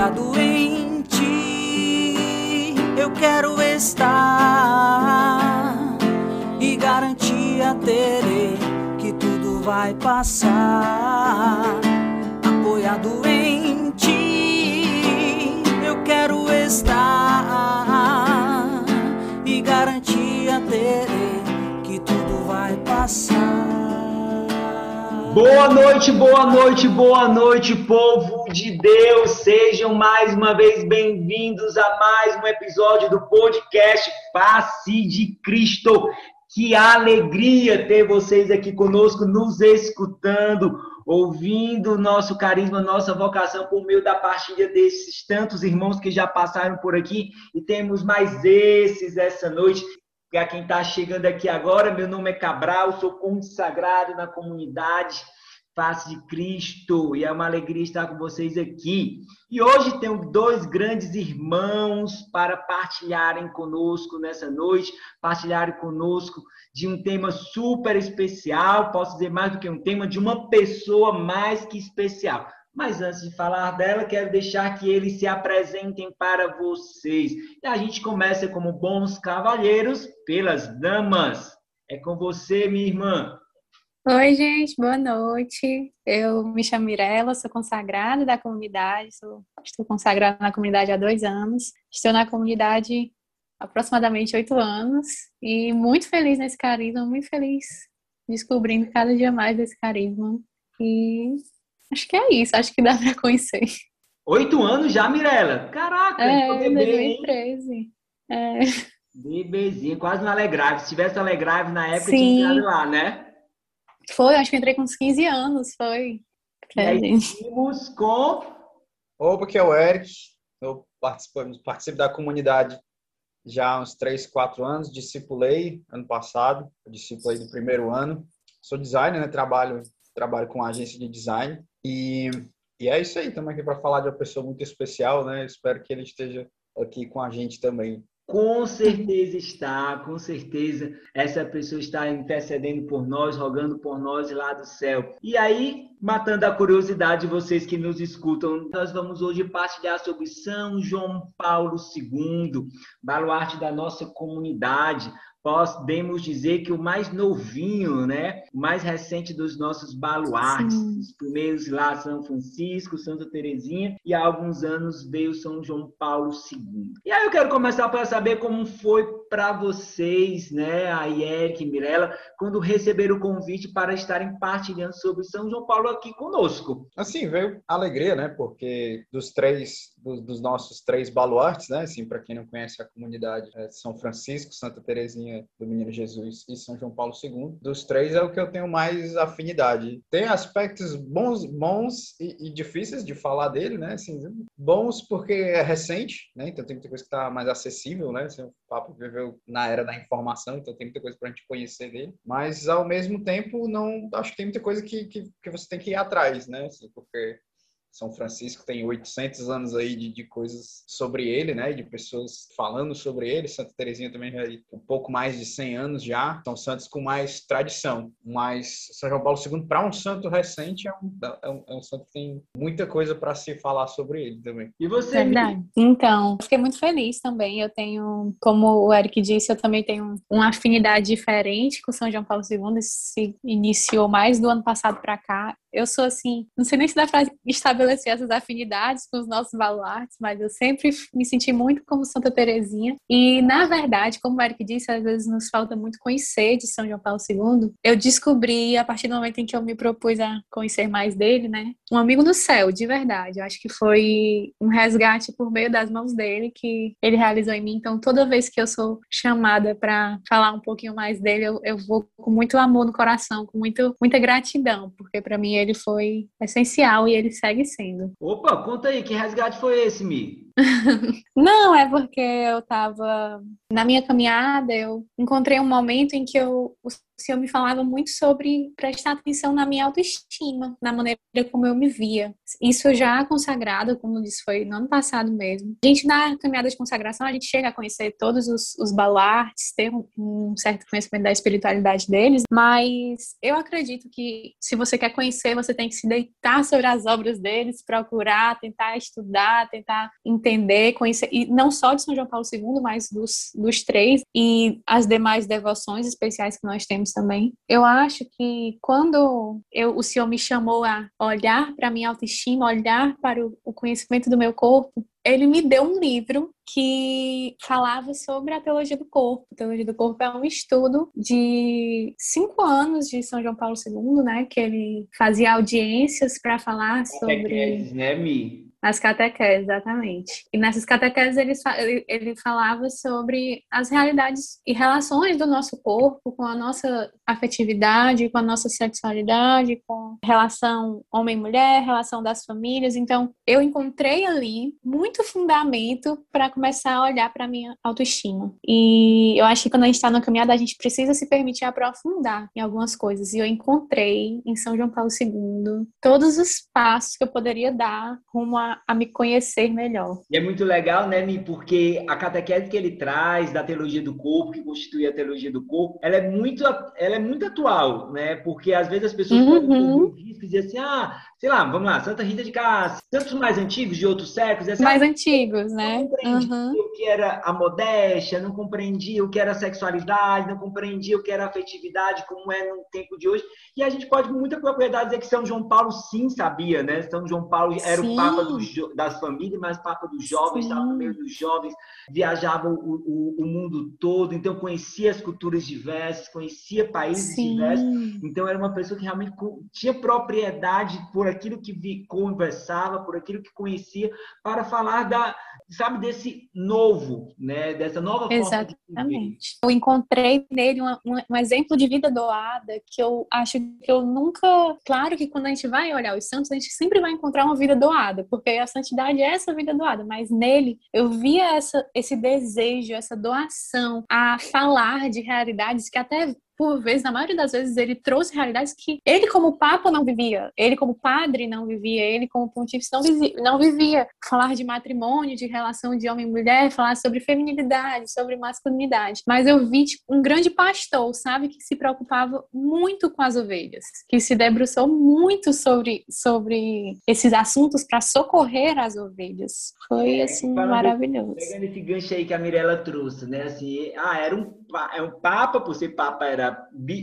apoiado em ti. Eu quero estar e garantia terei que tudo vai passar. Apoiado em ti, eu quero estar e garantia terei que tudo vai passar. Boa noite, boa noite, boa noite, povo de Deus. Sejam mais uma vez bem-vindos a mais um episódio do podcast Face de Cristo. Que alegria ter vocês aqui conosco, nos escutando, ouvindo nosso carisma, nossa vocação por meio da partilha desses tantos irmãos que já passaram por aqui e temos mais esses essa noite. Para quem está chegando aqui agora, meu nome é Cabral, sou consagrado na comunidade Face de Cristo e é uma alegria estar com vocês aqui. E hoje tenho dois grandes irmãos para partilharem conosco nessa noite, partilharem conosco de um tema super especial, posso dizer mais do que um tema, de uma pessoa mais que especial. Mas antes de falar dela, quero deixar que eles se apresentem para vocês. E a gente começa como bons cavalheiros pelas damas. É com você, minha irmã. Oi, gente, boa noite. Eu me chamo Mirella, sou consagrada da comunidade, sou, estou consagrada na comunidade há dois anos. Estou na comunidade há aproximadamente oito anos e muito feliz nesse carisma, muito feliz descobrindo cada dia mais desse carisma. E Acho que é isso, acho que dá para conhecer. Oito anos já, Mirella? Caraca, é, bebê, 2013. É. Bebezinha, quase no Alegrave. Se tivesse Alegrave na época, Sim. tinha lá, né? Foi, acho que entrei com uns 15 anos, foi. E aí, com... Opa, que é o Eric. Eu participo, participo da comunidade já há uns 3, 4 anos. Discipulei ano passado, discipulei no primeiro ano. Sou designer, né? Trabalho, trabalho com agência de design. E, e é isso aí, estamos aqui para falar de uma pessoa muito especial, né? Espero que ele esteja aqui com a gente também. Com certeza está, com certeza essa pessoa está intercedendo por nós, rogando por nós lá do céu. E aí, matando a curiosidade de vocês que nos escutam, nós vamos hoje partilhar sobre São João Paulo II, baluarte da nossa comunidade, podemos dizer que o mais novinho, né, o mais recente dos nossos baluartes. Sim. Os primeiros lá São Francisco, Santa Terezinha e há alguns anos veio São João Paulo II. E aí eu quero começar para saber como foi para vocês, né, a Eric e Mirella, quando receberam o convite para estarem partilhando sobre São João Paulo aqui conosco. Assim, veio alegria, né, porque dos três, dos, dos nossos três baluartes, né, assim, para quem não conhece a comunidade, é São Francisco, Santa Terezinha do Menino Jesus e São João Paulo II. Dos três é o que eu tenho mais afinidade. Tem aspectos bons, bons e, e difíceis de falar dele, né? Assim, bons porque é recente, né? Então tem muita coisa que está mais acessível, né? Assim, o Papa viveu na era da informação, então tem muita coisa para a gente conhecer dele. Mas ao mesmo tempo, não acho que tem muita coisa que, que, que você tem que ir atrás, né? Assim, porque são Francisco tem 800 anos aí de, de coisas sobre ele, né? De pessoas falando sobre ele. Santa Terezinha também já um pouco mais de 100 anos já. São santos com mais tradição. Mas São João Paulo II, para um santo recente, é um, é um, é um santo que tem muita coisa para se falar sobre ele também. E você? Verdade. Então, fiquei muito feliz também. Eu tenho, como o Eric disse, eu também tenho uma afinidade diferente com São João Paulo II. Se iniciou mais do ano passado para cá. Eu sou assim, não sei nem se dá para estabelecer essas afinidades com os nossos baluartes, mas eu sempre me senti muito como Santa Terezinha. E, na verdade, como o Eric disse, às vezes nos falta muito conhecer de São João Paulo II. Eu descobri, a partir do momento em que eu me propus a conhecer mais dele, né? Um amigo do céu, de verdade. Eu acho que foi um resgate por meio das mãos dele que ele realizou em mim. Então, toda vez que eu sou chamada para falar um pouquinho mais dele, eu, eu vou com muito amor no coração, com muito, muita gratidão, porque para mim ele foi essencial e ele segue sendo. Opa, conta aí, que resgate foi esse, Mi? Não, é porque eu estava na minha caminhada, eu encontrei um momento em que eu, o Senhor me falava muito sobre prestar atenção na minha autoestima, na maneira como eu me via. Isso já consagrado, como disse, foi no ano passado mesmo. A gente, na caminhada de consagração, a gente chega a conhecer todos os, os baluartes, ter um, um certo conhecimento da espiritualidade deles, mas eu acredito que se você quer conhecer, você tem que se deitar sobre as obras deles, procurar, tentar estudar, tentar entender, conhecer, e não só de São João Paulo II, mas dos, dos três e as demais devoções especiais que nós temos também. Eu acho que quando eu, o Senhor me chamou a olhar para a minha autoestima, olhar para o, o conhecimento do meu corpo, ele me deu um livro que falava sobre a teologia do corpo. A teologia do corpo é um estudo de cinco anos de São João Paulo II, né? Que ele fazia audiências para falar sobre. Né, Mi? Nas catequeses, exatamente. E nessas catequeses ele, ele, falava sobre as realidades e relações do nosso corpo com a nossa afetividade, com a nossa sexualidade, com relação homem-mulher, relação das famílias. Então, eu encontrei ali muito fundamento para começar a olhar para minha autoestima. E eu acho que quando a gente está na caminhada, a gente precisa se permitir aprofundar em algumas coisas. E eu encontrei em São João Paulo II todos os passos que eu poderia dar rumo a a, me conhecer melhor. E é muito legal, né, Mi? Porque a catequese que ele traz da teologia do corpo, que constitui a teologia do corpo, ela é muito, ela é muito atual, né? Porque às vezes as pessoas uhum. podem assim, ah, sei lá, vamos lá, Santa Rita de Cássia, santos mais antigos de outros séculos. Assim, mais antigos, né? Não compreendia uhum. o que era a modéstia, não compreendia o que era a sexualidade, não compreendia o que era a afetividade, como é no tempo de hoje. E a gente pode, com muita propriedade, dizer que São João Paulo sim sabia, né? São João Paulo era sim. o Papa dos, das famílias, mas Papa dos jovens, estava no meio dos jovens, viajava o, o, o, mundo todo, então conhecia as culturas diversas, conhecia países sim. diversos. Então era uma pessoa que realmente tinha propriedade por aquilo que vi, conversava, por aquilo que conhecia, para falar da, sabe, desse novo, né? Dessa nova forma Exatamente. Eu encontrei nele um, um, um, exemplo de vida doada que eu acho que eu nunca. Claro que quando a gente vai olhar os santos, a gente sempre vai encontrar uma vida doada, porque a santidade é essa vida doada, mas nele eu via essa, esse desejo, essa doação a falar de realidades que até por vezes, na maioria das vezes, ele trouxe realidades que ele, como Papa, não vivia, ele, como padre, não vivia, ele, como pontífice, não, vivia, não vivia. Falar de matrimônio, de relação de homem e mulher, falar sobre feminilidade, sobre masculinidade. Mas eu vi tipo, um grande pastor, sabe, que se preocupava muito com as ovelhas, que se debruçou muito sobre, sobre esses assuntos para socorrer as ovelhas. Foi, é, assim, maravilhoso. Pegando esse gancho aí que a Mirella trouxe, né, assim, ah, era um, é um Papa, por ser Papa era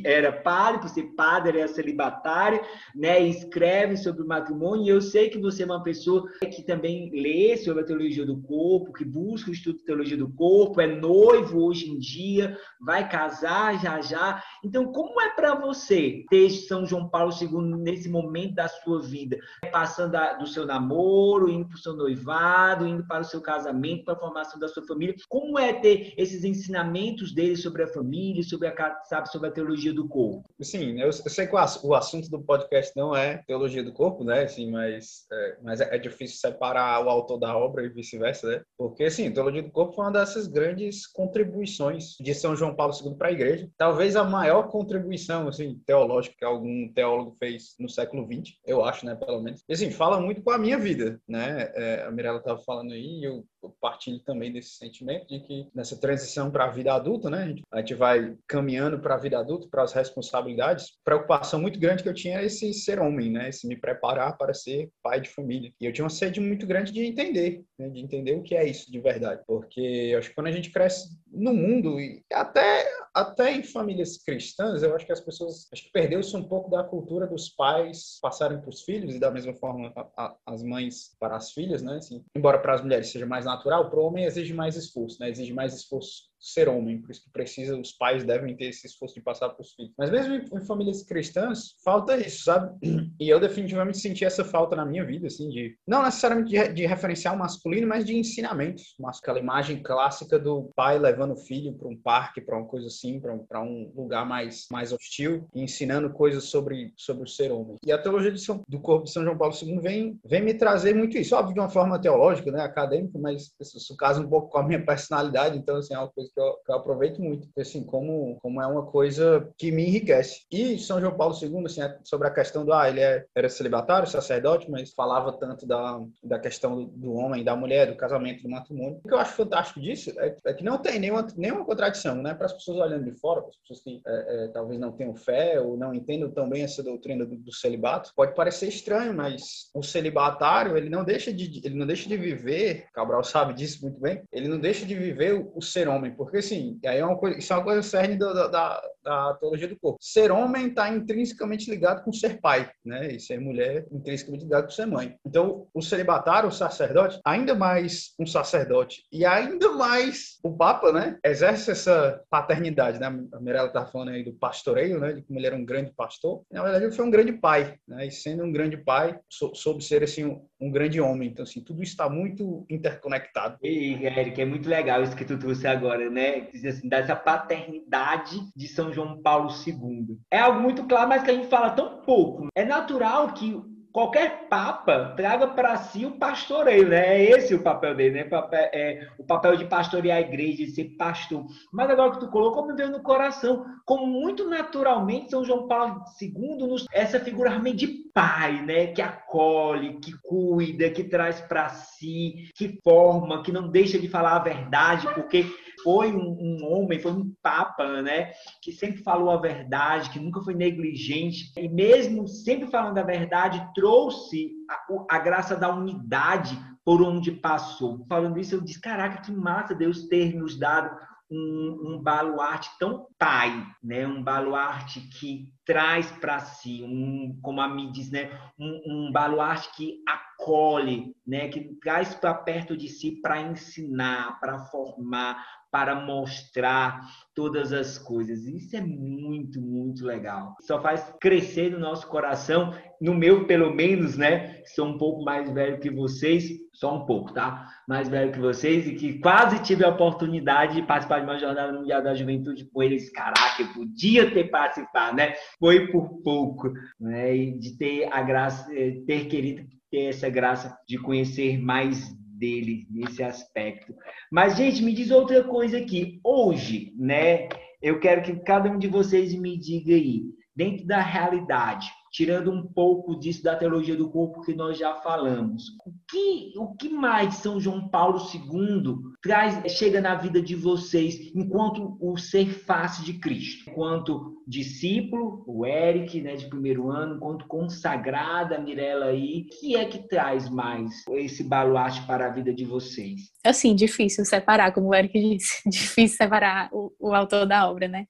era, padre, por ser padre era celibatário, né? escreve sobre o matrimônio. E eu sei que você é uma pessoa que também lê sobre a teologia do corpo, que busca o estudo de teologia do corpo, é noivo hoje em dia, vai casar já já. Então, como é para você ter São João Paulo II nesse momento da sua vida? Passando do seu namoro, indo para o seu noivado, indo para o seu casamento, para a formação da sua família. Como é ter esses ensinamentos dele sobre a família, sobre a, sabe, sobre a teologia do corpo? Sim, eu, eu sei que o, assunto do podcast não é teologia do corpo, né? Assim, mas é, mas é, é difícil separar o autor da obra e vice-versa, né? Porque, assim, teologia do corpo foi uma dessas grandes contribuições de São João Paulo II para a igreja. Talvez a maior contribuição, assim, teológica que algum teólogo fez no século XX, eu acho, né? Pelo menos. E, assim, fala muito com a minha vida, né? É, a Mirella estava falando aí, eu partilho também desse sentimento de que nessa transição para a vida adulta, né? A gente vai caminhando para a vida adulta, para as responsabilidades. Preocupação muito grande que eu tinha era esse ser homem, né? Esse me preparar para ser pai de família. E eu tinha uma sede muito grande de entender, né? de entender o que é isso de verdade. Porque eu acho que quando a gente cresce no mundo e até até em famílias cristãs, eu acho que as pessoas acho que perdeu-se um pouco da cultura dos pais passarem para os filhos e da mesma forma a, a, as mães para as filhas, né? Assim, embora para as mulheres seja mais natural, para o homem exige mais esforço, né? Exige mais esforço ser homem, por isso que precisa, os pais devem ter esse esforço de passar para os filhos. Mas mesmo em, famílias cristãs, falta isso, sabe? E eu definitivamente senti essa falta na minha vida, assim, de não necessariamente de, de masculino, mas de ensinamentos. Mas aquela imagem clássica do pai levando o filho para um parque, para uma coisa assim, para um, lugar mais, mais hostil, ensinando coisas sobre, sobre o ser homem. E a teologia São, do corpo de São João Paulo II vem, vem me trazer muito isso, óbvio, de uma forma teológica, né, acadêmica, mas isso, casa um pouco com a minha personalidade, então, assim, é uma coisa que eu, que eu aproveito muito, assim, como, como é uma coisa que me enriquece. E São João Paulo II, assim, é sobre a questão do, ah, ele é, era celibatário, sacerdote, mas falava tanto da, da questão do homem, da mulher, do casamento, do matrimônio. O que eu acho fantástico disso é, é que não tem nenhuma, nenhuma contradição, né? Para as pessoas olhando de fora, para as pessoas que é, é, talvez não tenham fé ou não entendam tão bem essa doutrina do, do, celibato, pode parecer estranho, mas o celibatário, ele não deixa de, ele não deixa de viver, Cabral sabe disso muito bem, ele não deixa de viver o, o ser homem, porque assim, aí é uma coisa, isso é uma coisa cerne da, da, da teologia do corpo. Ser homem está intrinsecamente ligado com ser pai, né? E ser mulher intrinsecamente ligado com ser mãe. Então, o celibatário, o sacerdote, ainda mais um sacerdote e ainda mais o papa, né? Exerce essa paternidade, né? A Mirella estava falando aí do pastoreio, né? De como ele era um grande pastor. Na verdade, ele foi um grande pai, né? E sendo um grande pai, soube ser assim um, um grande homem. Então, assim, tudo está muito interconectado. E, Eric, é muito legal isso que tu trouxe agora, né? Assim, dessa paternidade de São João Paulo II. É algo muito claro, mas que a gente fala tão pouco. É natural que qualquer papa traga para si o pastoreio, né? É esse o papel dele, né? É o papel de pastorear a igreja, de ser pastor. Mas agora que tu colocou, me veio no coração, como muito naturalmente São João Paulo II, nos, essa figura realmente de pai, né? Que acolhe, que cuida, que traz para si, que forma, que não deixa de falar a verdade, porque foi um, homem, foi um papa, né? Que sempre falou a verdade, que nunca foi negligente e mesmo sempre falando a verdade, trouxe a, a graça da unidade por onde passou. Falando isso, eu disse: caraca, que massa Deus ter nos dado um, um, baluarte tão pai, né? Um baluarte que traz para si, um, como a mim diz, né? Um, um baluarte que acolhe, né? Que traz para perto de si para ensinar, para formar, para mostrar todas as coisas. Isso é muito, muito legal. Só faz crescer no nosso coração, no meu pelo menos, né? Sou um pouco mais velho que vocês, só um pouco, tá? Mais velho que vocês e que quase tive a oportunidade de participar de uma jornada mundial da juventude com eles. Caraca, eu podia ter participado, né? Foi por pouco, né? E de ter a graça, eh, ter querido ter essa graça de conhecer mais dele nesse aspecto. Mas, gente, me diz outra coisa aqui. Hoje, né? Eu quero que cada um de vocês me diga aí, dentro da realidade, tirando um pouco disso da teologia do corpo que nós já falamos. O que, o que mais São João Paulo II traz, chega na vida de vocês enquanto o ser face de Cristo? Enquanto discípulo, o Eric, né, de primeiro ano, enquanto consagrada, Mirella aí, o que é que traz mais esse baluarte para a vida de vocês? Assim, difícil separar, como o Eric disse, difícil separar o, o autor da obra, né?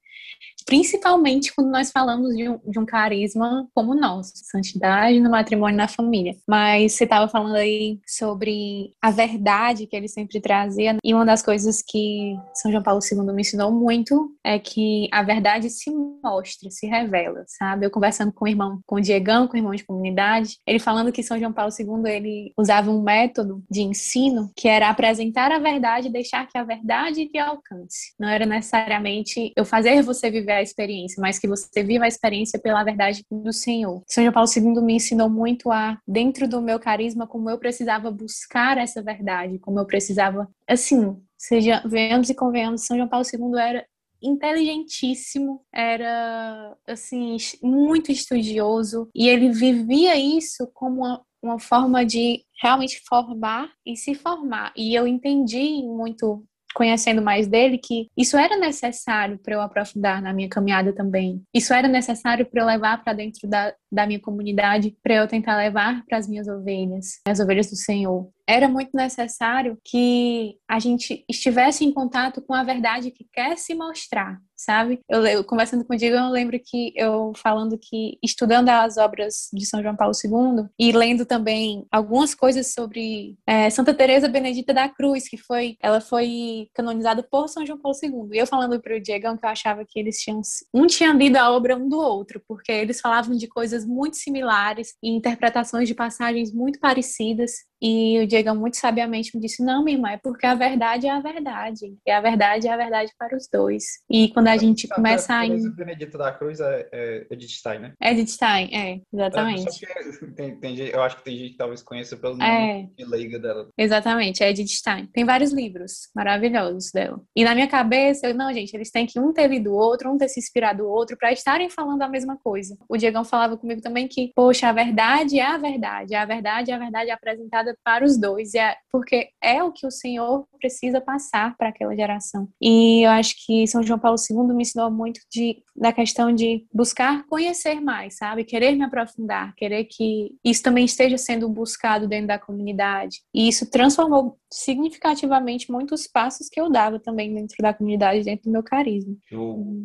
Principalmente quando nós falamos de um, de um carisma como o nosso, santidade no matrimônio e na família. Mas você estava falando aí sobre a verdade que ele sempre trazia, e uma das coisas que São João Paulo II me ensinou muito é que a verdade se mostra, se revela, sabe? Eu conversando com o irmão, com o Diegão, com o irmão de comunidade, ele falando que São João Paulo II ele usava um método de ensino que era apresentar a verdade e deixar que a verdade te alcance. Não era necessariamente eu fazer você viver a experiência, mas que você viva a experiência pela verdade do Senhor. São João Paulo II me ensinou muito a, dentro do meu carisma, como eu precisava buscar essa verdade, como eu precisava, assim, seja, venhamos e convenhamos, São João Paulo II era inteligentíssimo, era assim muito estudioso e ele vivia isso como uma, uma forma de realmente formar e se formar. E eu entendi muito conhecendo mais dele que isso era necessário para eu aprofundar na minha caminhada também. Isso era necessário para eu levar para dentro da, da minha comunidade, para eu tentar levar para as minhas ovelhas, as ovelhas do Senhor. Era muito necessário que a gente estivesse em contato com a verdade que quer se mostrar, sabe? Eu, eu conversando Diego, eu lembro que eu falando que estudando as obras de São João Paulo II e lendo também algumas coisas sobre é, Santa Teresa Benedita da Cruz, que foi ela foi canonizada por São João Paulo II. E eu falando para o Diego que eu achava que eles tinham um tinha lido a obra um do outro, porque eles falavam de coisas muito similares e interpretações de passagens muito parecidas. E o Diego muito sabiamente me disse: Não, minha irmã, é porque a verdade é a verdade. E a verdade é a verdade para os dois. E quando a gente começa a. A Benedita da Cruz é, é Edith Stein, né? Edith Stein, é, exatamente. É, tem, tem, eu acho que tem gente que talvez conheça pelo nome é. de leiga dela. Exatamente, é Edith Stein. Tem vários livros maravilhosos dela. E na minha cabeça, eu, não, gente, eles têm que um ter lido o outro, um ter se inspirado o outro, para estarem falando a mesma coisa. O Diegão falava comigo também que, poxa, a verdade é a verdade. A verdade é a verdade apresentada para os dois, é, porque é o que o Senhor precisa passar para aquela geração. E eu acho que São João Paulo II me ensinou muito de, da questão de buscar conhecer mais, sabe? Querer me aprofundar, querer que isso também esteja sendo buscado dentro da comunidade. E isso transformou significativamente muitos passos que eu dava também dentro da comunidade, dentro do meu carisma.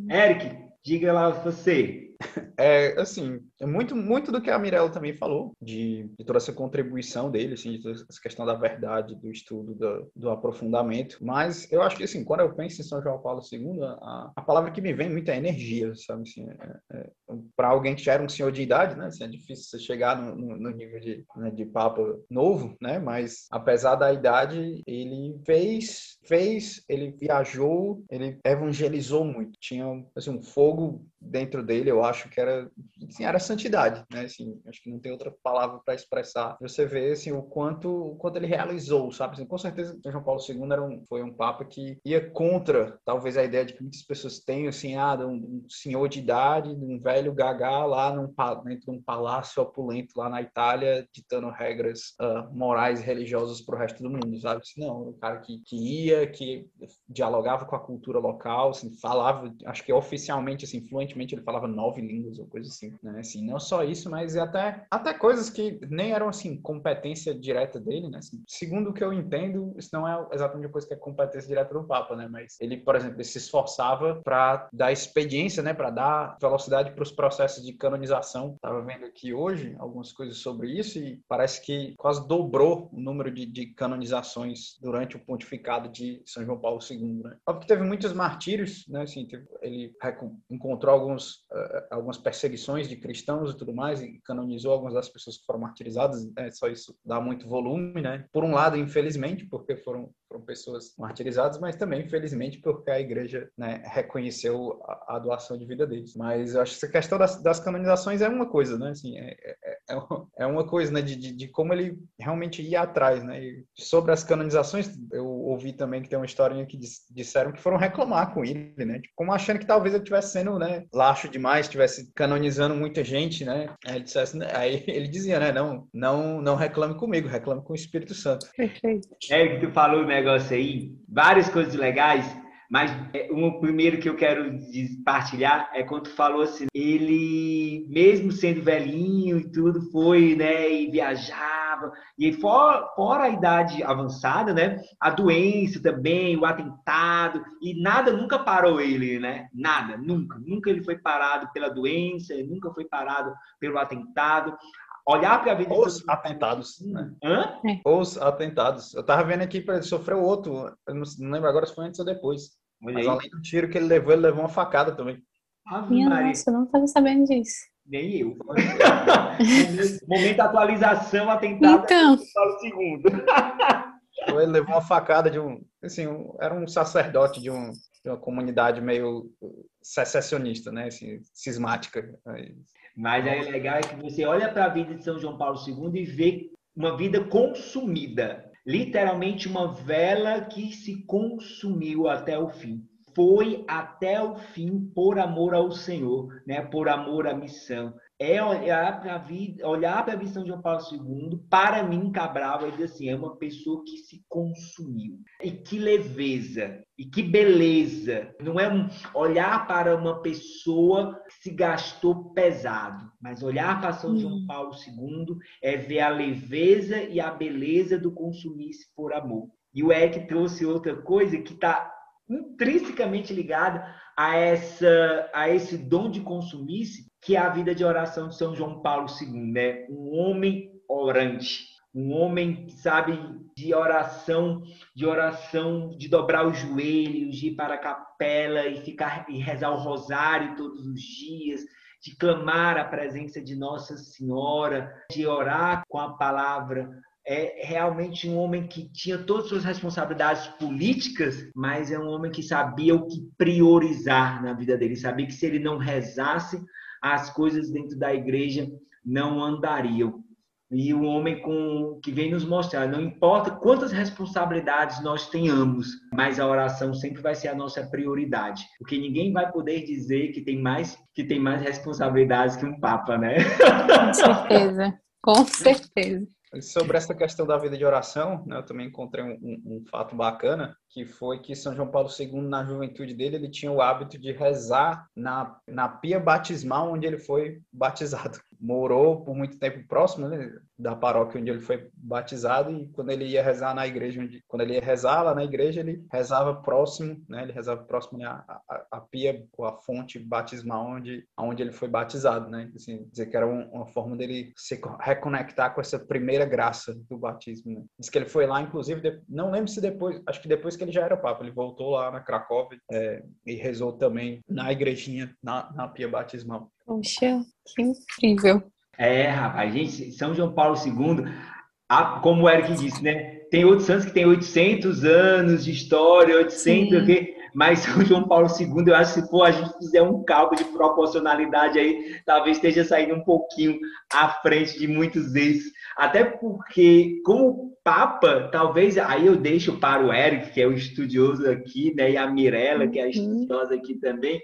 Eric, diga lá você, é, assim, é muito, muito do que a Mirella também falou, de, de, toda essa contribuição dele, assim, de toda essa questão da verdade, do estudo, do, do aprofundamento. Mas eu acho que, assim, quando eu penso em São João Paulo II, a, a palavra que me vem muito é energia, sabe? Assim, é, é, Para alguém que já era um senhor de idade, né? Assim, é difícil você chegar no, no, no nível de, né, de papa novo, né? Mas, apesar da idade, ele fez, fez, ele viajou, ele evangelizou muito. Tinha, assim, um fogo dentro dele, eu acho que era, assim, era santidade, né? Assim, acho que não tem outra palavra para expressar. Você vê assim o quanto, o quanto ele realizou, sabe? Assim, com certeza, João Paulo II era um, foi um papa que ia contra, talvez a ideia de que muitas pessoas têm assim, ah, um, um senhor de idade, um velho gagá lá num, dentro de um palácio opulento lá na Itália, ditando regras uh, morais e religiosas para o resto do mundo, sabe? Assim, não, um cara que, que ia, que dialogava com a cultura local, assim, falava, acho que oficialmente, assim, fluente ele falava nove línguas ou coisa assim, né? Assim, não só isso, mas até, até coisas que nem eram, assim, competência direta dele, né? Assim, segundo o que eu entendo, isso não é exatamente a coisa que é competência direta do Papa, né? Mas ele, por exemplo, ele se esforçava para dar expediência, né? Para dar velocidade para os processos de canonização. Tava vendo aqui hoje algumas coisas sobre isso e parece que quase dobrou o número de, de canonizações durante o pontificado de São João Paulo II, né? Óbvio que teve muitos martírios, né? Assim, ele encontrou alguns, uh, algumas perseguições de cristãos e tudo mais, e canonizou algumas das pessoas que foram martirizadas, né? só isso dá muito volume, né? Por um lado, infelizmente, porque foram, foram pessoas martirizadas, mas também, infelizmente, porque a igreja né, reconheceu a, a, doação de vida deles. Mas eu acho que essa questão das, das canonizações é uma coisa, né? Assim, é, é, é, é uma coisa, né? De, de, de, como ele realmente ia atrás, né? E sobre as canonizações, eu ouvi também que tem uma historinha que disseram que foram reclamar com ele, né? Tipo, como achando que talvez ele estivesse sendo, né? laxo demais, estivesse canonizando muita gente, né? Aí ele, dissesse, né? aí ele dizia, né? Não, não, não reclame comigo, reclame com o Espírito Santo. Perfeito. É que tu falou o um negócio aí, várias coisas legais, mas é, o primeiro que eu quero partilhar é quando tu falou assim, ele, mesmo sendo velhinho e tudo, foi, né, e viajava, e fora, fora a idade avançada, né, a doença também, o atentado, e nada nunca parou ele, né, nada, nunca, nunca ele foi parado pela doença, nunca foi parado pelo atentado, olhar para a vida os atentados né? Hã? É. os atentados eu tava vendo aqui para ele sofreu outro eu não, lembro agora se foi antes ou depois Olha Mas aí. além do tiro que ele levou, ele levou uma facada também. Minha nossa, eu não estava sabendo disso. Nem eu. momento, atualização, atentado. Então. Falo segundo. ele levou uma facada de um, assim, um, era um sacerdote de, um, de uma comunidade meio secessionista, né, assim, cismática. Mas aí legal é que você olha para a vida de São João Paulo II e vê uma vida consumida literalmente uma vela que se consumiu até o fim. Foi até o fim por amor ao Senhor, né? por amor à missão é olhar para a vida, olhar para a visão de João Paulo II, para mim, Cabral, é dizer assim, é uma pessoa que se consumiu. E que leveza, e que beleza. Não é um olhar para uma pessoa que se gastou pesado, mas olhar para São João Paulo II é ver a leveza e a beleza do consumir-se por amor. E o Eric trouxe outra coisa que está intrinsecamente ligada a essa a esse dom de consumir-se que é a vida de oração de São João Paulo II, né? Um homem orante, um homem que sabe de oração, de oração, de dobrar os joelhos, de ir para a capela e ficar e rezar o rosário todos os dias, de clamar a presença de Nossa Senhora, de orar com a palavra é realmente um homem que tinha todas as suas responsabilidades políticas, mas é um homem que sabia o que priorizar na vida dele, sabia que se ele não rezasse, as coisas dentro da igreja não andariam. E o homem com que vem nos mostrar, não importa quantas responsabilidades nós tenhamos, mas a oração sempre vai ser a nossa prioridade, porque ninguém vai poder dizer que tem mais que tem mais responsabilidades que um papa, né? Com certeza. Com certeza. Sobre essa questão da vida de oração, né, eu também encontrei um, um, um, fato bacana, que foi que São João Paulo II, na juventude dele, ele tinha o hábito de rezar na, na pia batismal onde ele foi batizado. Morou por muito tempo próximo né, da paróquia onde ele foi batizado e quando ele ia rezar na igreja, onde, quando ele ia rezar lá na igreja, ele rezava próximo, né, ele rezava próximo né, a, a, a pia, ou a fonte batismal onde, onde ele foi batizado. Né, assim, dizer que era um, uma forma dele se reconectar com essa primeira graça do batismo. Né. Diz que ele foi lá, inclusive, de, não lembro se depois, acho que depois que que ele já era papa. Ele voltou lá na Cracóvia é, e rezou também na igrejinha, na, na pia batismal. Poxa, que incrível. É, rapaz, gente, São João Paulo II, a, como o Eric disse, né? Tem outros santos que tem 800 anos de história, 800 o quê? Mas São João Paulo II, eu acho que se for a gente fizer um cálculo de proporcionalidade aí, talvez esteja saindo um pouquinho à frente de muitos desses. Até porque, como Papa, talvez, aí eu deixo para o Eric, que é o estudioso aqui, né, e a Mirella, que é a uhum. estudiosa aqui também,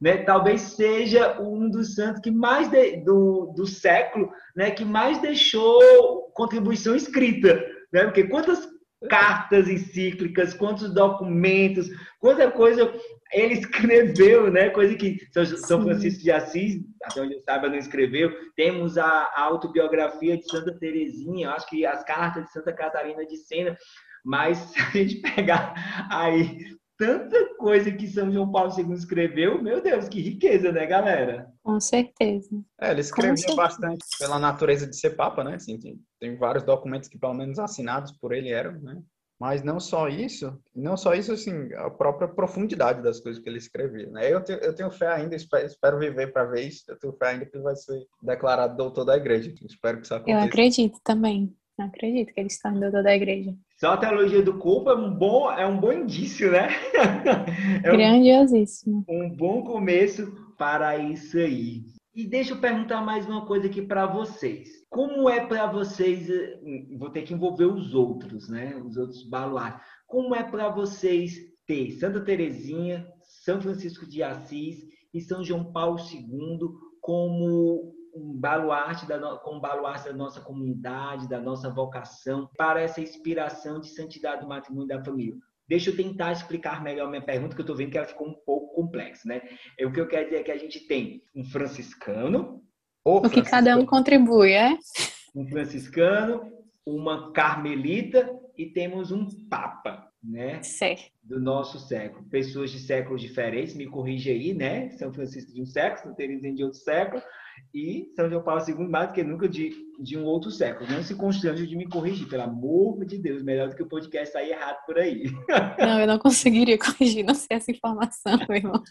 né, talvez seja um dos santos que mais de, do, do século, né, que mais deixou contribuição escrita, né, porque quantas cartas encíclicas, quantos documentos, quanta coisa ele escreveu, né? Coisa que São, Francisco de Assis, até onde eu saiba, não escreveu. Temos a, a autobiografia de Santa Teresinha, acho que as cartas de Santa Catarina de Sena. Mas se a gente pegar aí tanta coisa que São João Paulo II escreveu, meu Deus, que riqueza, né, galera? Com certeza. É, ele escrevia bastante pela natureza de ser papa, né? Assim, tem, tem vários documentos que pelo menos assinados por ele eram, né? Mas não só isso, não só isso, assim, a própria profundidade das coisas que ele escrevia. Né? Eu, tenho, eu tenho fé ainda, espero, espero viver para ver isso, eu tenho fé ainda que ele vai ser declarado doutor da igreja. Espero que isso aconteça. Eu acredito também. Eu acredito que ele está no doutor da igreja. Só a teologia do corpo é um bom, é um bom indício, né? é Grandiosíssimo. Um, um bom começo para isso aí. E deixa eu perguntar mais uma coisa aqui para vocês. Como é para vocês, eh, vou ter que envolver os outros, né? Os outros baluartes. Como é para vocês ter Santa Teresinha, São Francisco de Assis e São João Paulo II como um baluarte da, como baluarte da nossa comunidade, da nossa vocação, para essa inspiração de santidade do matrimônio da família? Deixa eu tentar explicar melhor a minha pergunta, que eu estou vendo que ela ficou um pouco complexa, né? É, o que eu quero dizer é que a gente tem um franciscano, o, o que cada um contribui, é? Um franciscano, uma carmelita e temos um papa, né? Certo. Do nosso século. Pessoas de séculos diferentes, me corrija aí, né? São Francisco de um século, São Teresinha de outro século e São João Paulo II mais do que nunca de, de um outro século. Não se constrange de me corrigir, pelo amor de Deus, melhor do que o podcast sair errado por aí. Não, eu não conseguiria corrigir, não sei essa informação, meu irmão.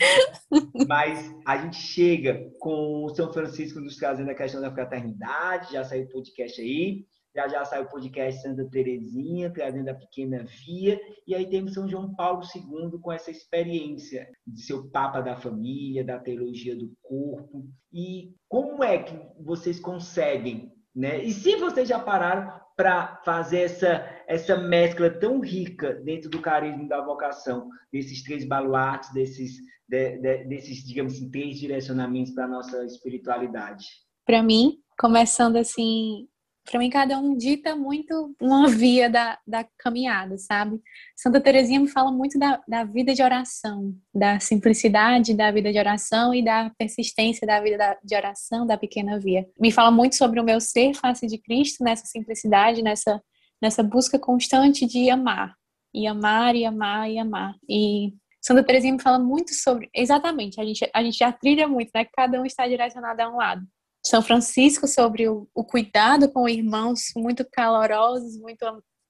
Mas a gente chega com o São Francisco nos trazendo a questão da fraternidade, já saiu o podcast aí. Já já saiu o podcast Santa Terezinha, trazendo a pequena via. E aí temos São João Paulo II com essa experiência de ser o Papa da família, da teologia do corpo. E como é que vocês conseguem, né? E se vocês já pararam para fazer essa, essa mescla tão rica dentro do carisma da vocação, desses três baluartes, desses, de, de, desses digamos assim, três direcionamentos para a nossa espiritualidade? Para mim, começando assim para mim cada um dita muito uma via da, da caminhada, sabe? Santa Teresinha me fala muito da, da vida de oração, da simplicidade da vida de oração e da persistência da vida da, de oração da pequena via. Me fala muito sobre o meu ser face de Cristo nessa simplicidade, nessa nessa busca constante de amar, e amar e amar e amar. E Santa Teresinha me fala muito sobre, exatamente, a gente, a gente já trilha muito, né? Cada um está direcionado a um lado. São Francisco sobre o, o cuidado com irmãos muito calorosos, muito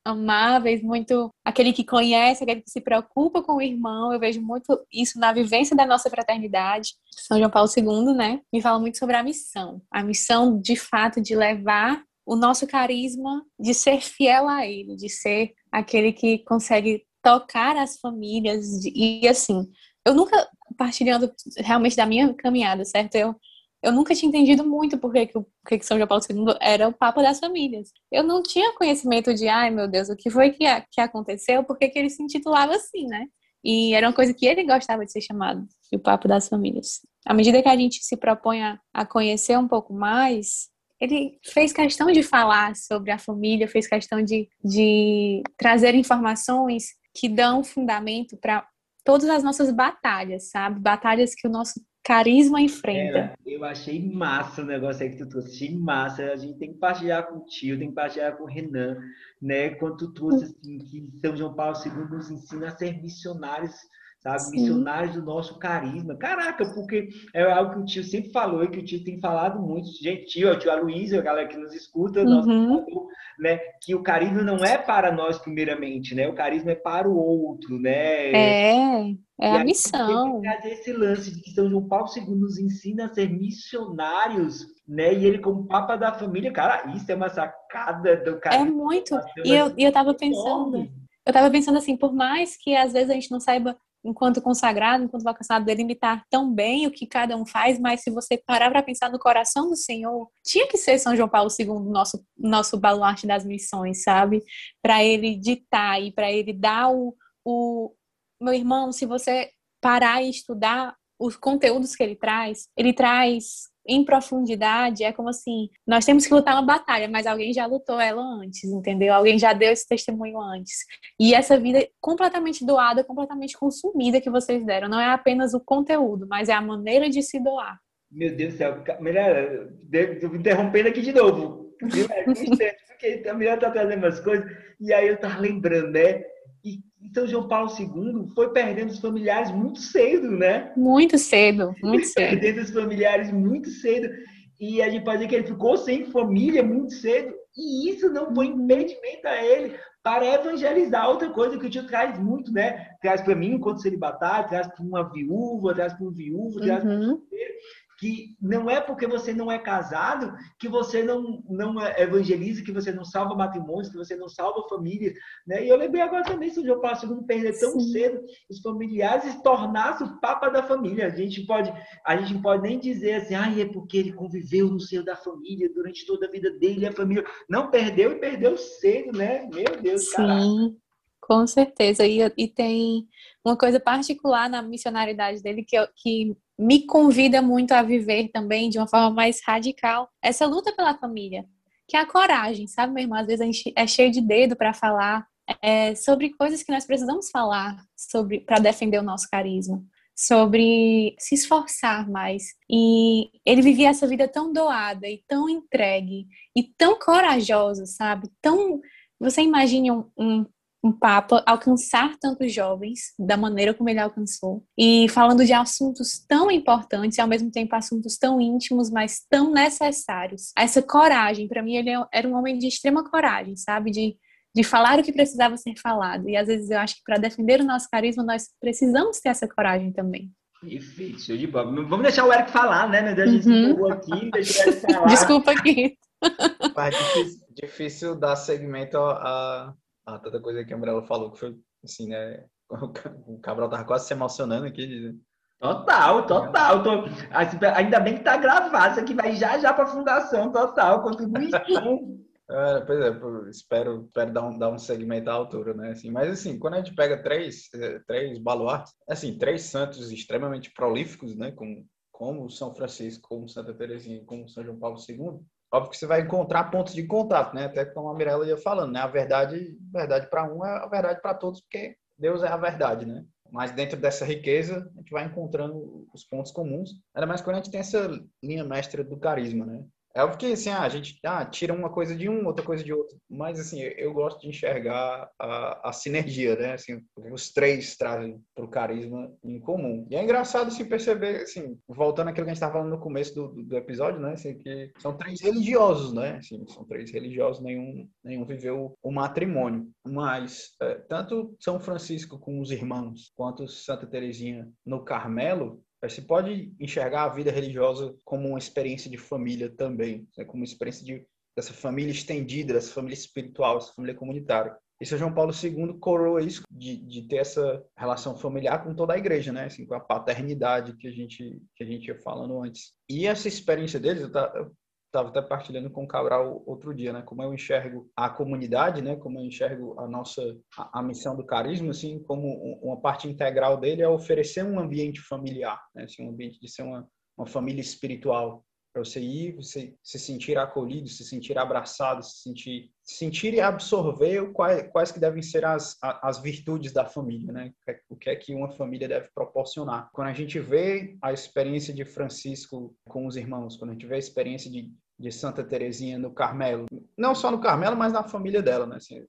amáveis, muito aquele que conhece, aquele que se preocupa com o irmão. Eu vejo muito isso na vivência da nossa fraternidade. São João Paulo II, né, me fala muito sobre a missão. A missão, de fato, de levar o nosso carisma, de ser fiel a ele, de ser aquele que consegue tocar as famílias e assim, eu nunca partilhando realmente da minha caminhada, certo? Eu eu nunca tinha entendido muito por que, que, São João Paulo II era o Papa das Famílias. Eu não tinha conhecimento de, ai meu Deus, o que foi que, que aconteceu, por que ele se intitulava assim, né? E era uma coisa que ele gostava de ser chamado, o Papa das Famílias. À medida que a gente se propõe a, a conhecer um pouco mais, ele fez questão de falar sobre a família, fez questão de, de trazer informações que dão fundamento para todas as nossas batalhas, sabe? Batalhas que o nosso carisma enfrenta. Eu achei massa o negócio aí que tu trouxe, achei massa. A gente tem que partilhar com o tio, tem que partilhar com o Renan, né? Quando tu trouxe assim, que São João Paulo II nos ensina a ser missionários sabe? Sim. Missionários do nosso carisma. Caraca, porque é algo que o tio sempre falou e que o tio tem falado muito. Gente, tio, o tio Aloysio, a galera que nos escuta, uhum. nosso né? Que o carisma não é para nós primeiramente, né? O carisma é para o outro, né? É, é a missão. Trazer esse lance de que São João Paulo II nos ensina a ser missionários, né? E ele como Papa da família, cara, isso é uma sacada do cara. É muito. E eu, e eu tava pensando, eu tava pensando assim, por mais que às vezes a gente não saiba enquanto consagrado, enquanto vocacionado, delimitar tão bem o que cada um faz, mas se você parar para pensar no coração do Senhor, tinha que ser São João Paulo II nosso nosso baluarte das missões, sabe? Para ele ditar e para ele dar o, o meu irmão, se você parar e estudar os conteúdos que ele traz, ele traz em profundidade, é como assim, nós temos que lutar uma batalha, mas alguém já lutou ela antes, entendeu? Alguém já deu esse testemunho antes. E essa vida completamente doada, completamente consumida que vocês deram, não é apenas o conteúdo, mas é a maneira de se doar. Meu Deus do céu, melhor, interrompendo aqui de novo, porque a mulher tá trazendo umas coisas, e aí eu tava lembrando, né? E então João Paulo II foi perdendo os familiares muito cedo, né? Muito cedo, muito cedo. Perdendo os familiares muito cedo. E a gente pode dizer que ele ficou sem família muito cedo. E isso não foi uhum. impedimento a ele para evangelizar. Outra coisa que o tio traz muito, né? Traz para mim, enquanto celibatário, traz para uma viúva, traz para um viúvo, traz para um uhum que não é porque você não é casado que você não, não evangeliza, que você não salva matrimônios, que você não salva famílias, né? E eu lembrei agora também, se o João Paulo II perder tão Sim. cedo os familiares e tornar-se o papa da família. A gente pode, a gente não pode nem dizer assim, ah, é porque ele conviveu no seio da família durante toda a vida dele, a família não perdeu e perdeu cedo, né? Meu Deus, Sim. Caraca. Com certeza. E, e tem uma coisa particular na missionariedade dele que, que me convida muito a viver também de uma forma mais radical essa luta pela família, que é a coragem, sabe, meu irmão? Às vezes a gente é cheio de dedo para falar é, sobre coisas que nós precisamos falar sobre para defender o nosso carisma, sobre se esforçar mais. E ele vivia essa vida tão doada e tão entregue e tão corajoso, sabe? Tão você imagine um, um um Papa alcançar tantos jovens da maneira como ele alcançou e falando de assuntos tão importantes e ao mesmo tempo assuntos tão íntimos, mas tão necessários. Essa coragem, para mim, ele era um homem de extrema coragem, sabe? De, de falar o que precisava ser falado. E às vezes eu acho que para defender o nosso carisma nós precisamos ter essa coragem também. Perfeito, de. Vamos deixar o Eric falar, né? A gente uhum. aqui, deixa o Eric falar. Desculpa aqui. Mas difícil, difícil dar segmento a, a tanta coisa que a Umbrella falou, que foi assim, né? O Cabral tava quase se emocionando aqui. Total, total. Tô... Ainda bem que tá gravado, isso aqui vai já já para a fundação, total, contribuição. É, pois é, espero, espero dar, um, dar um segmento à altura, né? Assim, mas assim, quando a gente pega três, eh, três baluartes, assim, três santos extremamente prolíficos, né? Como, como São Francisco, como Santa Teresinha, como São João Paulo II, óbvio que você vai encontrar pontos de contato, né? Até como a Mirella ia falando, né? A verdade, verdade para um é a verdade para todos, porque Deus é a verdade, né? Mas dentro dessa riqueza, a gente vai encontrando os pontos comuns. Ainda mais quando a gente tem essa linha mestra do carisma, né? É porque assim, ah, a gente ah, tira uma coisa de um, outra coisa de outro. Mas assim, eu gosto de enxergar a, a sinergia, né? Assim, os três trazem para o carisma em comum. E é engraçado assim, perceber, assim, voltando àquilo que a gente estava falando no começo do, do episódio, né? Assim, que são três religiosos, né? Assim, são três religiosos, nenhum, nenhum viveu o matrimônio. Mas é, tanto São Francisco com os irmãos, quanto Santa Teresinha no Carmelo, você pode enxergar a vida religiosa como uma experiência de família também, né? como uma experiência de, dessa família estendida, dessa família espiritual, dessa família comunitária. E São João Paulo II coroa isso de, de ter essa relação familiar com toda a igreja, né? Assim, com a paternidade que a gente que a gente ia falando antes. E essa experiência deles, eu, eu estava até partilhando com o Cabral outro dia, né? Como eu enxergo a comunidade, né? Como eu enxergo a nossa a, a, missão do carisma, assim, como uma parte integral dele é oferecer um ambiente familiar, né? Assim, um ambiente de ser uma, uma família espiritual para você ir, você se sentir acolhido, se sentir abraçado, se sentir sentir e absorver quais, quais que devem ser as, as virtudes da família, né? O que é que uma família deve proporcionar. Quando a gente vê a experiência de Francisco com os irmãos, quando a gente vê a experiência de, de Santa Teresinha no Carmelo, não só no Carmelo, mas na família dela, né? Assim,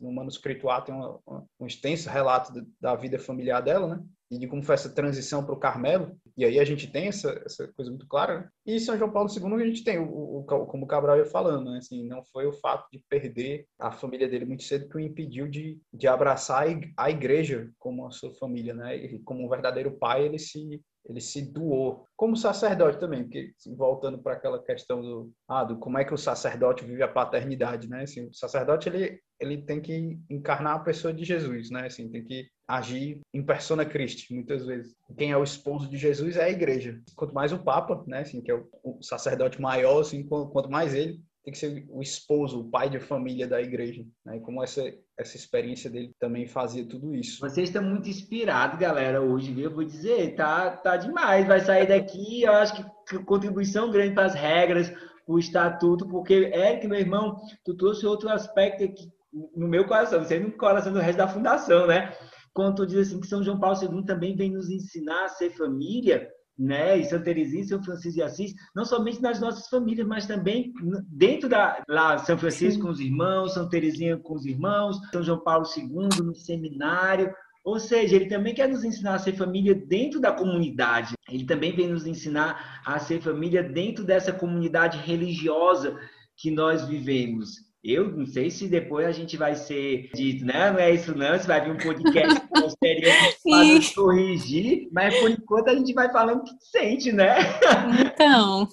no manuscrito A tem uma, um extenso relato da vida familiar dela, né? E de como foi essa transição para o Carmelo. E aí a gente tem essa, essa coisa muito clara. Né? E São João Paulo II a gente tem, o, o, como o Cabral ia falando, né? assim, não foi o fato de perder a família dele muito cedo que o impediu de, de abraçar a igreja como a sua família, né? E como um verdadeiro pai, ele se ele se doou como sacerdote também, porque assim, voltando para aquela questão do, ah, do como é que o sacerdote vive a paternidade, né? Assim, o sacerdote ele ele tem que encarnar a pessoa de Jesus, né? Assim, tem que agir em persona Christi, muitas vezes. Quem é o esposo de Jesus é a igreja. Quanto mais o Papa, né? Assim, que é o, sacerdote maior, assim, quanto mais ele, tem que ser o esposo, o pai de família da igreja. Né? Como essa, essa experiência dele também fazia tudo isso. Vocês estão muito inspirados, galera, hoje, viu? Eu vou dizer, tá, tá demais. Vai sair daqui, eu acho que contribuição grande para as regras, o estatuto, porque, Eric, meu irmão, tu trouxe outro aspecto aqui no meu coração, sei no coração do resto da fundação, né? Quando tu diz assim que São João Paulo II também vem nos ensinar a ser família, né, e Santa Teresinha São Francisco de Assis, não somente nas nossas famílias, mas também dentro da lá São Francisco Sim. com os irmãos, São Teresinha com os irmãos, São João Paulo II no seminário. Ou seja, ele também quer nos ensinar a ser família dentro da comunidade. Ele também vem nos ensinar a ser família dentro dessa comunidade religiosa que nós vivemos. Eu não sei se depois a gente vai ser dito, né? Não é isso não, se vai vir um podcast posterior para corrigir, mas por enquanto a gente vai falando o que sente, né? Então.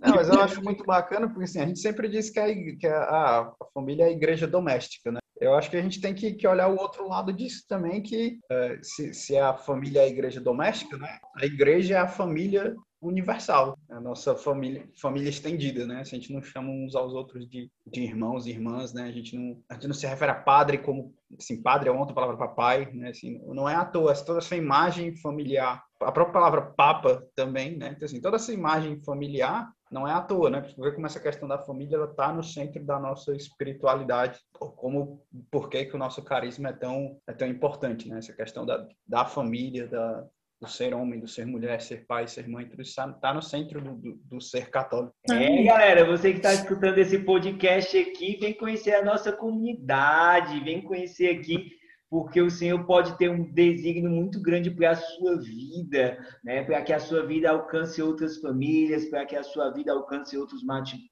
Não, mas eu acho muito bacana, porque assim, a gente sempre diz que, a, que a, a família é a igreja doméstica, né? Eu acho que a gente tem que, que olhar o outro lado disso também, que é, se, se a família é a igreja doméstica, né? A igreja é a família universal, a nossa família, família estendida, né? A gente não chama uns aos outros de, de irmãos e irmãs, né? A gente não, a gente não se refere a padre como, assim, padre é outra palavra para pai, né? Assim, não é à toa, toda essa imagem familiar, a própria palavra papa também, né? Então, assim, toda essa imagem familiar não é à toa, né? Porque como essa questão da família ela está no centro da nossa espiritualidade, como por que, que o nosso carisma é tão é tão importante, né? Essa questão da, da família, da, do ser homem, do ser mulher, ser pai, ser mãe, tudo isso está no centro do, do, do, ser católico. É, galera, você que está escutando esse podcast aqui, vem conhecer a nossa comunidade, vem conhecer aqui porque o Senhor pode ter um desígnio muito grande para a sua vida, né? para que a sua vida alcance outras famílias, para que a sua vida alcance outros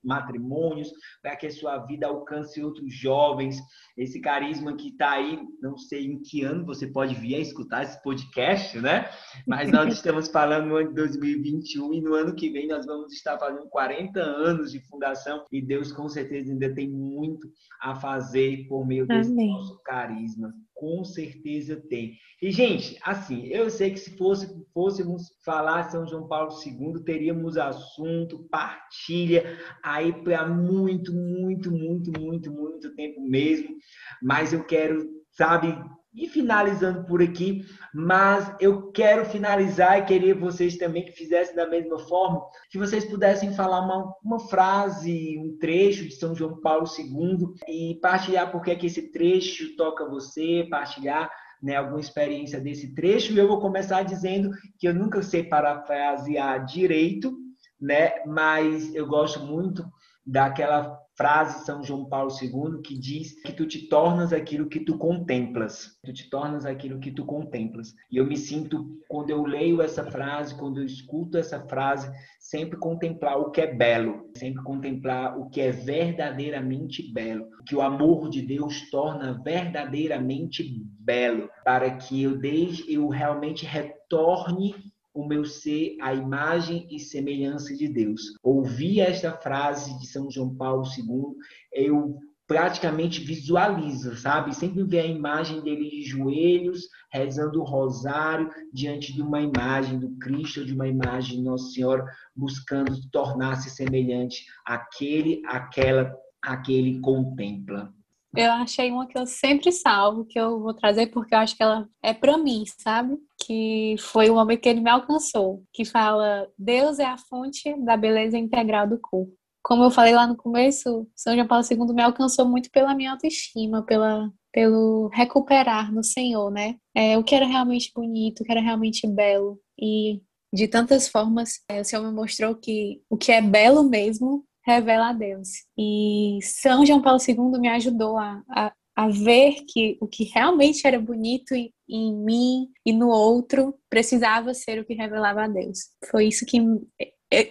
matrimônios, para que a sua vida alcance outros jovens. Esse carisma que está aí, não sei em que ano você pode vir a escutar esse podcast, né? Mas nós estamos falando no ano de 2021 e no ano que vem nós vamos estar fazendo 40 anos de fundação e Deus com certeza ainda tem muito a fazer por meio desse Amém. nosso carisma com certeza tem. E, gente, assim, eu sei que se fosse, fôssemos falar São João Paulo II, teríamos assunto, partilha aí para muito, muito, muito, muito, muito tempo mesmo. Mas eu quero, sabe, e finalizando por aqui, mas eu quero finalizar e queria vocês também que fizessem da mesma forma, que vocês pudessem falar uma, uma frase, um trecho de São João Paulo II e partilhar porque é que esse trecho toca você, partilhar né, alguma experiência desse trecho. E eu vou começar dizendo que eu nunca sei parafrasear direito, né? Mas eu gosto muito daquela frase São João Paulo II que diz que tu te tornas aquilo que tu contemplas. Tu te tornas aquilo que tu contemplas. E eu me sinto quando eu leio essa frase, quando eu escuto essa frase, sempre contemplar o que é belo, sempre contemplar o que é verdadeiramente belo, que o amor de Deus torna verdadeiramente belo, para que eu desde eu realmente retorne o meu ser à imagem e semelhança de Deus. Ouvir esta frase de São João Paulo II, eu praticamente visualizo, sabe? Sempre vê a imagem dele de joelhos, rezando o rosário diante de uma imagem do Cristo, de uma imagem de Nossa Senhora, buscando tornar-se semelhante àquele, àquela, àquele contempla. Eu achei uma que eu sempre salvo, que eu vou trazer porque eu acho que ela é para mim, sabe? Que foi o momento que ele me alcançou, que fala: Deus é a fonte da beleza integral do corpo. Como eu falei lá no começo, São João Paulo II me alcançou muito pela minha autoestima, pela, pelo recuperar no Senhor, né? É, o que era realmente bonito, o que era realmente belo. E de tantas formas, é, o Senhor me mostrou que o que é belo mesmo revela a Deus. E São João Paulo II me ajudou a, a, a ver que o que realmente era bonito em, em mim e no outro precisava ser o que revelava a Deus. Foi isso que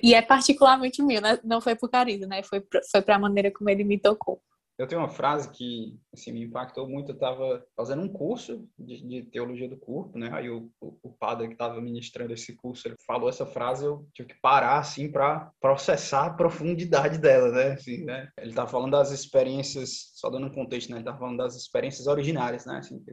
e é particularmente meu, né? não foi por carinho, né? Foi foi para a maneira como ele me tocou. Eu tenho uma frase que assim, me impactou muito. Eu estava fazendo um curso de, de, teologia do corpo, né? Aí o, o, o padre que estava ministrando esse curso, falou essa frase, eu tive que parar assim para processar a profundidade dela, né? Assim, né? Ele estava falando das experiências, só dando um contexto, né? Ele estava falando das experiências originárias, né? Assim,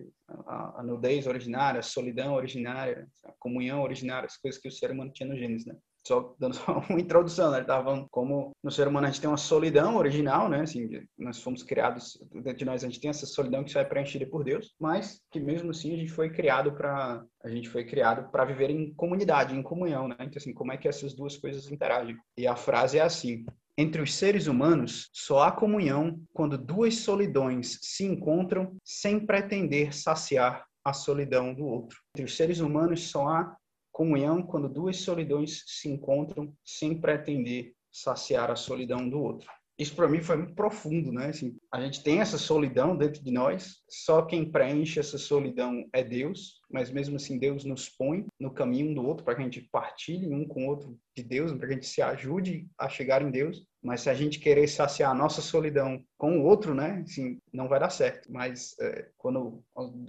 a, a nudez originária, a solidão originária, a comunhão originária, as coisas que o ser humano tinha no Gênesis, né? Só dando só uma introdução, né? Ele estava falando como no ser humano a gente tem uma solidão original, né? Assim, nós fomos criados, dentro de nós a gente tem essa solidão que só é preenchida por Deus, mas que mesmo assim a gente foi criado para a gente foi criado para viver em comunidade, em comunhão, né? Então assim, como é que essas duas coisas interagem? E a frase é assim: entre os seres humanos, só há comunhão quando duas solidões se encontram sem pretender saciar a solidão do outro. Entre os seres humanos só há comunhão quando duas solidões se encontram sem pretender saciar a solidão do outro. Isso para mim foi muito profundo, né? Assim, a gente tem essa solidão dentro de nós, só quem preenche essa solidão é Deus, mas mesmo assim Deus nos põe no caminho um do outro para que a gente partilhe um com o outro de Deus, para que a gente se ajude a chegar em Deus. Mas se a gente querer saciar a nossa solidão com o outro, né, assim, não vai dar certo. Mas é, quando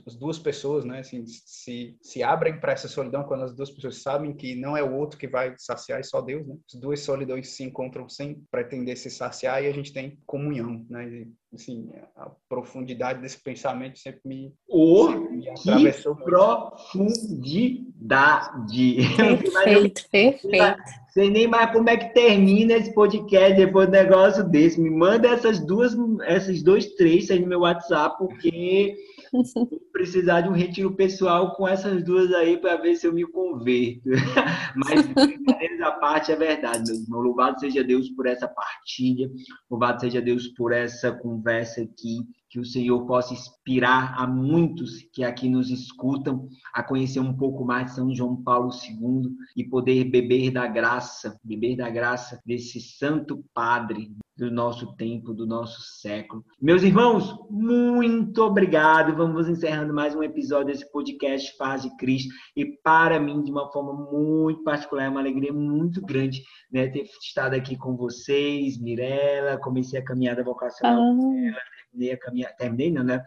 as duas pessoas, né, assim, se, se abrem para essa solidão, quando as duas pessoas sabem que não é o outro que vai saciar, é só Deus, né? As duas solidões se encontram sem pretender se saciar e a gente tem comunhão, né? E, assim, a profundidade desse pensamento sempre me, oh, me atravessou. Que profundidade! Perfeito, perfeito. Sei nem mais como é que termina esse podcast depois de um negócio desse. Me manda essas duas, esses dois trechos aí no meu WhatsApp, porque precisar de um retiro pessoal com essas duas aí para ver se eu me converto. Mas, à parte, é verdade, meu irmão. Louvado seja Deus por essa partilha, louvado seja Deus por essa conversa aqui. Que o Senhor possa inspirar a muitos que aqui nos escutam a conhecer um pouco mais de São João Paulo II e poder beber da graça, beber da graça desse santo padre, do nosso tempo, do nosso século. Meus irmãos, muito obrigado. Vamos encerrando mais um episódio desse podcast Faz de Cristo. E para mim, de uma forma muito particular, é uma alegria muito grande né, ter estado aqui com vocês, Mirella. Comecei a caminhada vocacional ah. com ela, terminei a caminhada, terminei não, né?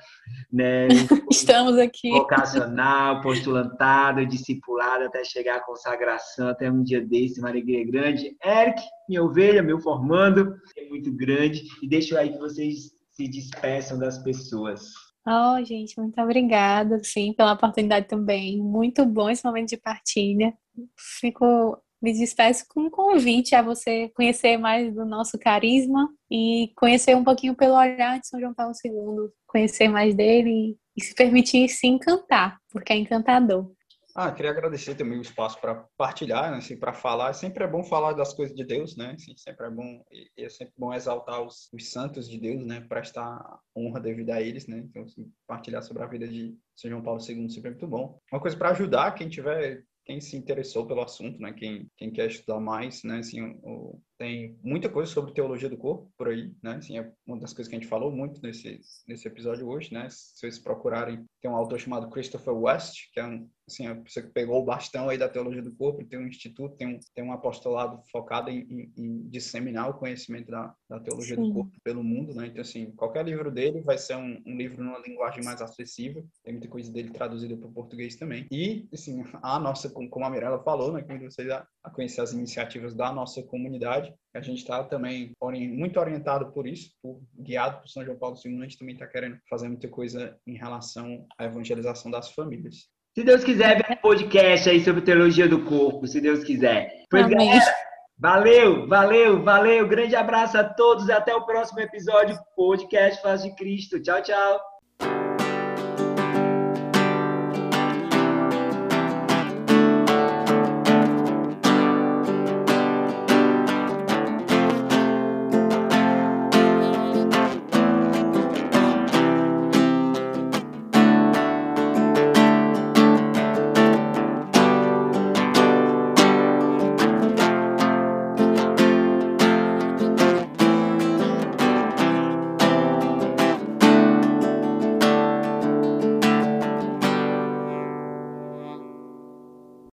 né? Estamos aqui. Vocacional, postulantado, discipulado, até chegar à consagração, até um dia desse, uma alegria grande. Eric, minha ovelha, meu formando, é muito grande. E deixo aí que vocês se despeçam das pessoas. Oh, gente, muito obrigada, sim, pela oportunidade também. Muito bom esse momento de partilha. Fico me despeço com um convite a você conhecer mais do nosso carisma e conhecer um pouquinho pelo olhar de São João Paulo II, conhecer mais dele e se permitir se encantar, porque é encantador. Ah, queria agradecer também o espaço para partilhar, né, assim, para falar. Sempre é bom falar das coisas de Deus, né? Assim, sempre é bom é sempre bom exaltar os, os santos de Deus, né? Prestar honra devida a eles, né? Então, assim, partilhar sobre a vida de São João Paulo II sempre é muito bom. Uma coisa para ajudar quem tiver quem se interessou pelo assunto, né? Quem, quem quer estudar mais, né? Assim, o, tem muita coisa sobre teologia do corpo por aí, né? Assim, é uma das coisas que a gente falou muito nesse, nesse episódio hoje, né? Se vocês procurarem, tem um autor chamado Christopher West, que é um, assim, a pessoa que pegou o bastão aí da teologia do corpo, tem um instituto, tem um, tem um apostolado focado em, em, em disseminar o conhecimento da, da teologia Sim. do corpo pelo mundo, né? Então, assim, qualquer livro dele vai ser um, um livro numa linguagem mais acessível, tem muita coisa dele traduzida para o português também. E, assim, a nossa, como a Mirella falou, né? Que vocês a, a conhecer as iniciativas da nossa comunidade, a gente está também muito orientado por isso, por, guiado por São João Paulo II. A gente também está querendo fazer muita coisa em relação à evangelização das famílias. Se Deus quiser, ver um podcast aí sobre teologia do corpo, se Deus quiser. Pois, galera, valeu, valeu, valeu. Grande abraço a todos. Até o próximo episódio podcast Faz de Cristo. Tchau, tchau.